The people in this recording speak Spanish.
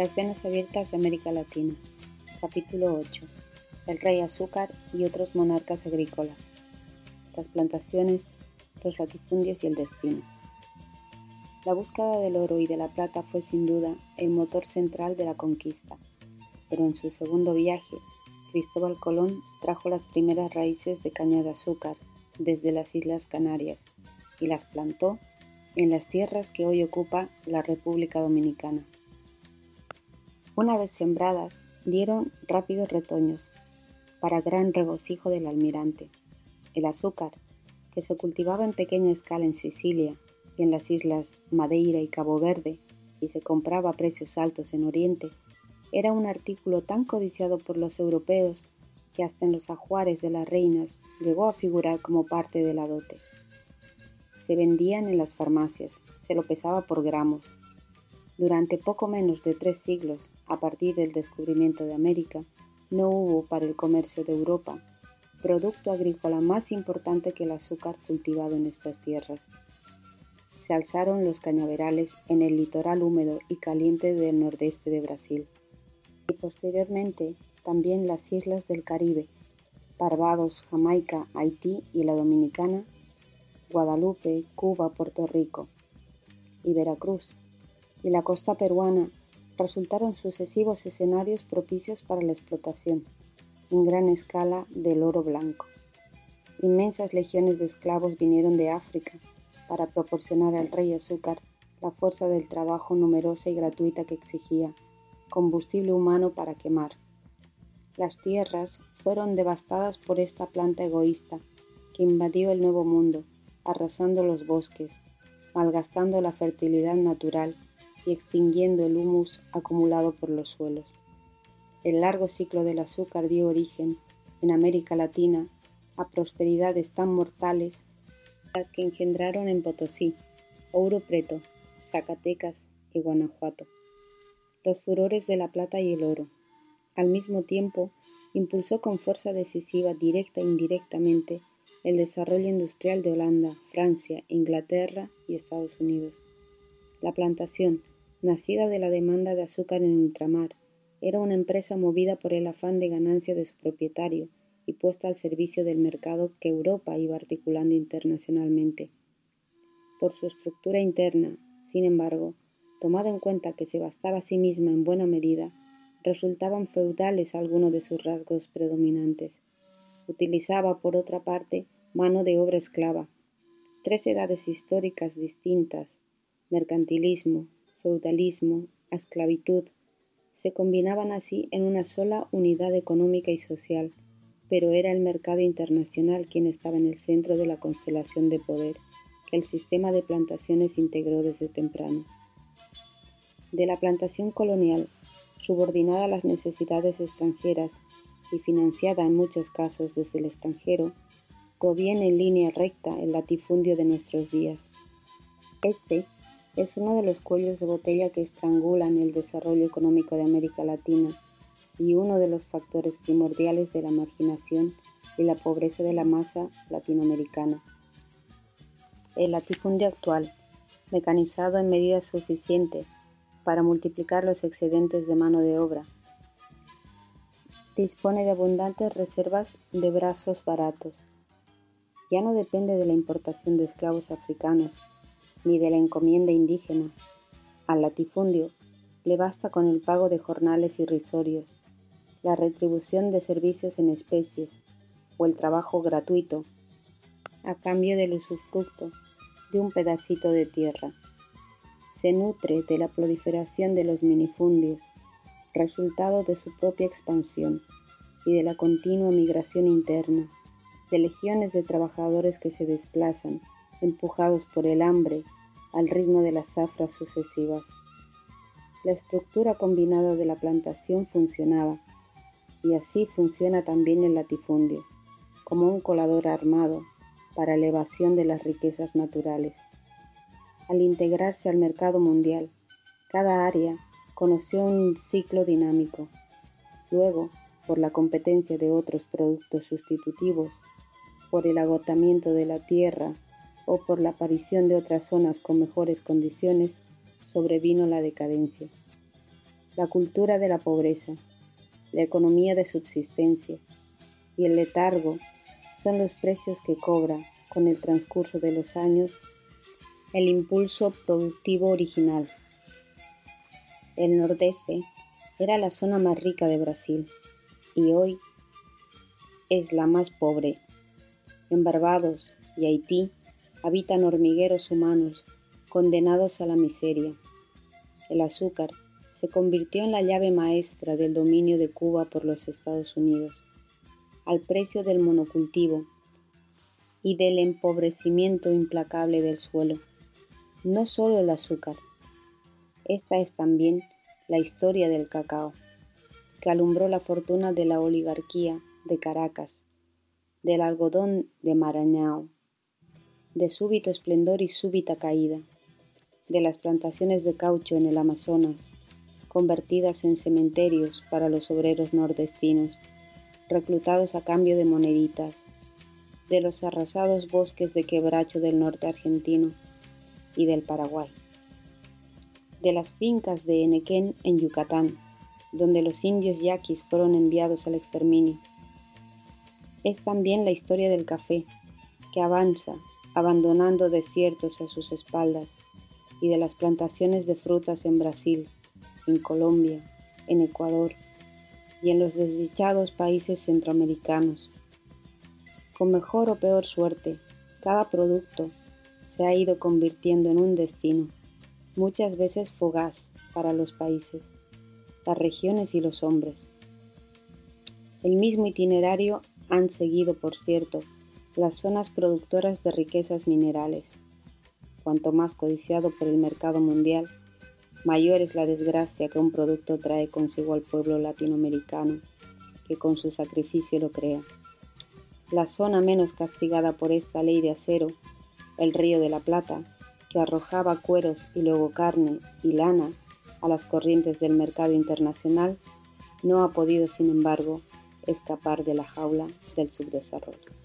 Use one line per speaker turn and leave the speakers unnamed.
Las venas abiertas de América Latina. Capítulo 8. El rey azúcar y otros monarcas agrícolas. Las plantaciones, los latifundios y el destino. La búsqueda del oro y de la plata fue sin duda el motor central de la conquista, pero en su segundo viaje, Cristóbal Colón trajo las primeras raíces de caña de azúcar desde las Islas Canarias y las plantó en las tierras que hoy ocupa la República Dominicana. Una vez sembradas, dieron rápidos retoños, para gran regocijo del almirante. El azúcar, que se cultivaba en pequeña escala en Sicilia y en las islas Madeira y Cabo Verde, y se compraba a precios altos en Oriente, era un artículo tan codiciado por los europeos que hasta en los ajuares de las reinas llegó a figurar como parte de la dote. Se vendían en las farmacias, se lo pesaba por gramos. Durante poco menos de tres siglos, a partir del descubrimiento de América, no hubo para el comercio de Europa producto agrícola más importante que el azúcar cultivado en estas tierras. Se alzaron los cañaverales en el litoral húmedo y caliente del nordeste de Brasil y posteriormente también las islas del Caribe, Barbados, Jamaica, Haití y la Dominicana, Guadalupe, Cuba, Puerto Rico y Veracruz, y la costa peruana resultaron sucesivos escenarios propicios para la explotación, en gran escala, del oro blanco. Inmensas legiones de esclavos vinieron de África para proporcionar al rey azúcar la fuerza del trabajo numerosa y gratuita que exigía, combustible humano para quemar. Las tierras fueron devastadas por esta planta egoísta que invadió el Nuevo Mundo, arrasando los bosques, malgastando la fertilidad natural y extinguiendo el humus acumulado por los suelos. El largo ciclo del azúcar dio origen, en América Latina, a prosperidades tan mortales las que engendraron en Potosí, Ouro Preto, Zacatecas y Guanajuato. Los furores de la plata y el oro. Al mismo tiempo, impulsó con fuerza decisiva, directa e indirectamente, el desarrollo industrial de Holanda, Francia, Inglaterra y Estados Unidos. La plantación, nacida de la demanda de azúcar en ultramar, era una empresa movida por el afán de ganancia de su propietario y puesta al servicio del mercado que Europa iba articulando internacionalmente. Por su estructura interna, sin embargo, tomado en cuenta que se bastaba a sí misma en buena medida, resultaban feudales algunos de sus rasgos predominantes. Utilizaba, por otra parte, mano de obra esclava. Tres edades históricas distintas, mercantilismo, feudalismo, esclavitud, se combinaban así en una sola unidad económica y social, pero era el mercado internacional quien estaba en el centro de la constelación de poder que el sistema de plantaciones integró desde temprano. De la plantación colonial subordinada a las necesidades extranjeras y financiada en muchos casos desde el extranjero, proviene en línea recta el latifundio de nuestros días. Este es uno de los cuellos de botella que estrangulan el desarrollo económico de América Latina y uno de los factores primordiales de la marginación y la pobreza de la masa latinoamericana. El latifundio actual, mecanizado en medida suficiente para multiplicar los excedentes de mano de obra. Dispone de abundantes reservas de brazos baratos. Ya no depende de la importación de esclavos africanos ni de la encomienda indígena. Al latifundio le basta con el pago de jornales irrisorios, la retribución de servicios en especies o el trabajo gratuito a cambio del usufructo de un pedacito de tierra se nutre de la proliferación de los minifundios, resultado de su propia expansión y de la continua migración interna, de legiones de trabajadores que se desplazan, empujados por el hambre, al ritmo de las zafras sucesivas. La estructura combinada de la plantación funcionaba, y así funciona también el latifundio, como un colador armado para elevación de las riquezas naturales. Al integrarse al mercado mundial, cada área conoció un ciclo dinámico. Luego, por la competencia de otros productos sustitutivos, por el agotamiento de la tierra o por la aparición de otras zonas con mejores condiciones, sobrevino la decadencia. la cultura de la pobreza, la economía de subsistencia y el letargo son los precios que cobra, con el transcurso de los años, el impulso productivo original. El nordeste era la zona más rica de Brasil y hoy es la más pobre. En Barbados y Haití habitan hormigueros humanos condenados a la miseria. El azúcar se convirtió en la llave maestra del dominio de Cuba por los Estados Unidos, al precio del monocultivo y del empobrecimiento implacable del suelo. No solo el azúcar, esta es también la historia del cacao, que alumbró la fortuna de la oligarquía de Caracas, del algodón de Marañao, de súbito esplendor y súbita caída, de las plantaciones de caucho en el Amazonas, convertidas en cementerios para los obreros nordestinos, reclutados a cambio de moneditas, de los arrasados bosques de quebracho del norte argentino y del Paraguay de las fincas de Enequén en Yucatán, donde los indios yaquis fueron enviados al exterminio. Es también la historia del café, que avanza, abandonando desiertos a sus espaldas, y de las plantaciones de frutas en Brasil, en Colombia, en Ecuador y en los desdichados países centroamericanos. Con mejor o peor suerte, cada producto se ha ido convirtiendo en un destino muchas veces fugaz para los países, las regiones y los hombres. El mismo itinerario han seguido, por cierto, las zonas productoras de riquezas minerales. Cuanto más codiciado por el mercado mundial, mayor es la desgracia que un producto trae consigo al pueblo latinoamericano, que con su sacrificio lo crea. La zona menos castigada por esta ley de acero, el Río de la Plata, que arrojaba cueros y luego carne y lana a las corrientes del mercado internacional, no ha podido, sin embargo, escapar de la jaula del subdesarrollo.